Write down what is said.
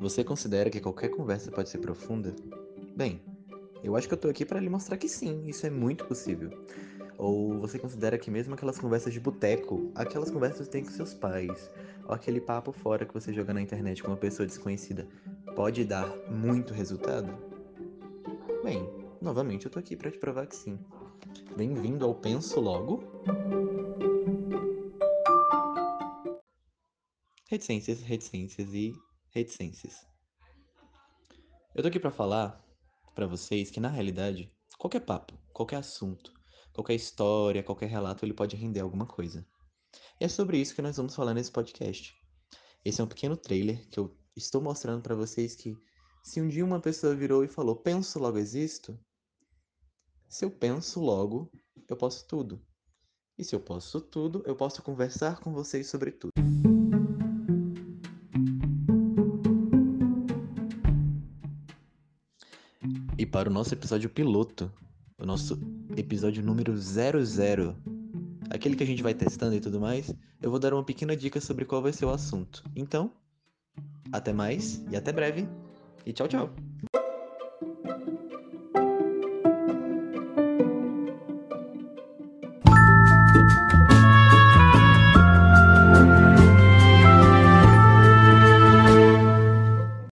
Você considera que qualquer conversa pode ser profunda? Bem, eu acho que eu tô aqui para lhe mostrar que sim, isso é muito possível. Ou você considera que mesmo aquelas conversas de boteco, aquelas conversas que tem com seus pais, ou aquele papo fora que você joga na internet com uma pessoa desconhecida, pode dar muito resultado? Bem, novamente eu tô aqui para te provar que sim. Bem-vindo ao Penso Logo. Reticências, reticências e reticências. Eu tô aqui para falar para vocês que na realidade, qualquer papo, qualquer assunto, qualquer história, qualquer relato, ele pode render alguma coisa. E é sobre isso que nós vamos falar nesse podcast. Esse é um pequeno trailer que eu estou mostrando para vocês que se um dia uma pessoa virou e falou: "Penso logo existo", se eu penso logo, eu posso tudo. E se eu posso tudo, eu posso conversar com vocês sobre tudo. E para o nosso episódio piloto, o nosso episódio número 00, aquele que a gente vai testando e tudo mais, eu vou dar uma pequena dica sobre qual vai ser o assunto. Então, até mais e até breve. E tchau, tchau.